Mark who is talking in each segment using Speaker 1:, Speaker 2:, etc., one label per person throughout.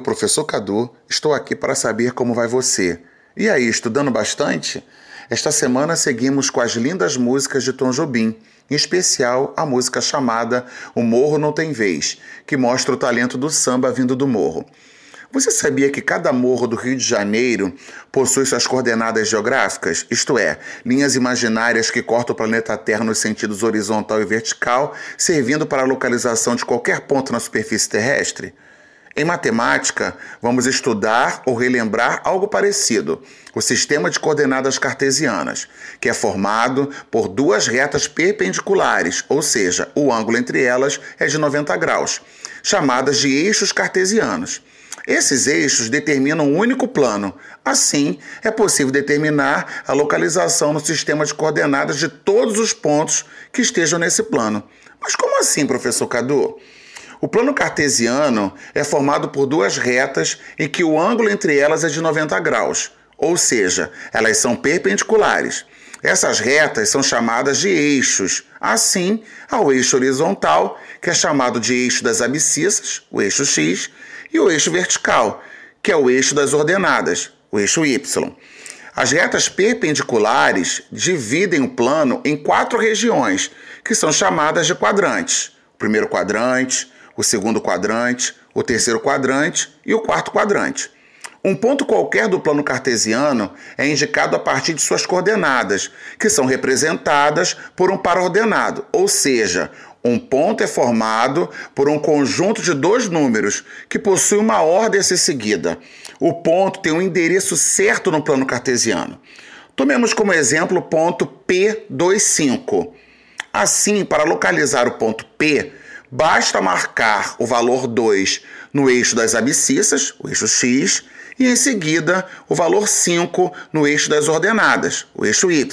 Speaker 1: professor Cadu, estou aqui para saber como vai você. E aí, estudando bastante? Esta semana seguimos com as lindas músicas de Tom Jobim, em especial a música chamada O Morro Não Tem Vez, que mostra o talento do samba vindo do morro. Você sabia que cada morro do Rio de Janeiro possui suas coordenadas geográficas, isto é, linhas imaginárias que cortam o planeta Terra nos sentidos horizontal e vertical, servindo para a localização de qualquer ponto na superfície terrestre? Em matemática, vamos estudar ou relembrar algo parecido, o sistema de coordenadas cartesianas, que é formado por duas retas perpendiculares, ou seja, o ângulo entre elas é de 90 graus, chamadas de eixos cartesianos. Esses eixos determinam um único plano. Assim, é possível determinar a localização no sistema de coordenadas de todos os pontos que estejam nesse plano. Mas como assim, professor Cadu? O plano cartesiano é formado por duas retas em que o ângulo entre elas é de 90 graus, ou seja, elas são perpendiculares. Essas retas são chamadas de eixos, assim ao eixo horizontal, que é chamado de eixo das abscissas, o eixo x, e o eixo vertical, que é o eixo das ordenadas, o eixo y. As retas perpendiculares dividem o plano em quatro regiões, que são chamadas de quadrantes. O primeiro quadrante, o segundo quadrante, o terceiro quadrante e o quarto quadrante. Um ponto qualquer do plano cartesiano é indicado a partir de suas coordenadas, que são representadas por um par ordenado, ou seja, um ponto é formado por um conjunto de dois números que possui uma ordem a ser seguida. O ponto tem um endereço certo no plano cartesiano. Tomemos como exemplo o ponto P25. Assim, para localizar o ponto P, Basta marcar o valor 2 no eixo das abscissas, o eixo x, e em seguida o valor 5 no eixo das ordenadas, o eixo y.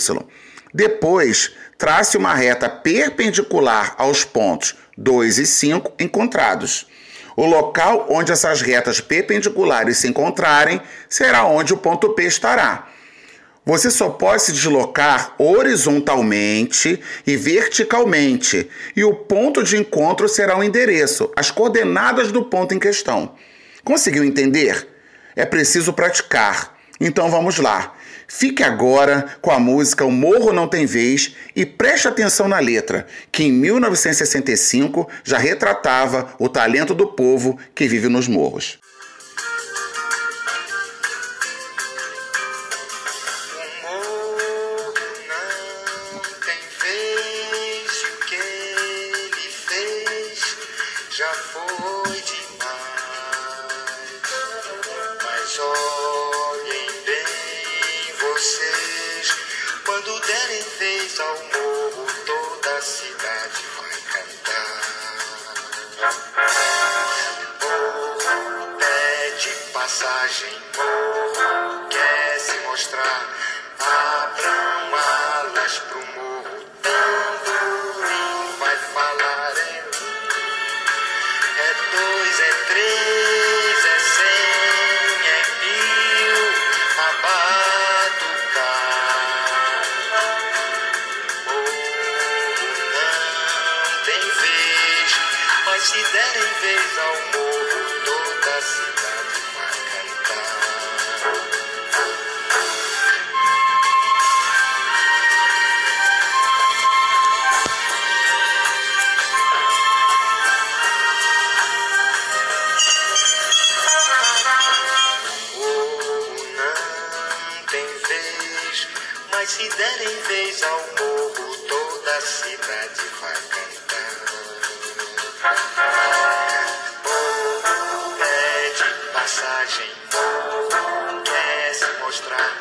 Speaker 1: Depois, trace uma reta perpendicular aos pontos 2 e 5 encontrados. O local onde essas retas perpendiculares se encontrarem será onde o ponto P estará. Você só pode se deslocar horizontalmente e verticalmente, e o ponto de encontro será o endereço, as coordenadas do ponto em questão. Conseguiu entender? É preciso praticar. Então vamos lá. Fique agora com a música O Morro Não Tem Vez e preste atenção na letra, que em 1965 já retratava o talento do povo que vive nos morros.
Speaker 2: Olhem bem vocês, quando derem vez ao morro, toda a cidade vai cantar. Morro pede passagem, morro quer se mostrar, abram alas pro mas se derem vez ao morro, toda a cidade vai cantar. Morro pede passagem, morro quer se mostrar.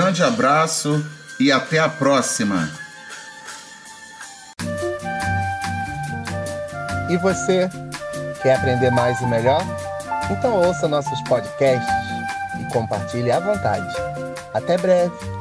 Speaker 1: grande abraço e até a próxima.
Speaker 2: E você, quer aprender mais e melhor? Então ouça nossos podcasts e compartilhe à vontade. Até breve!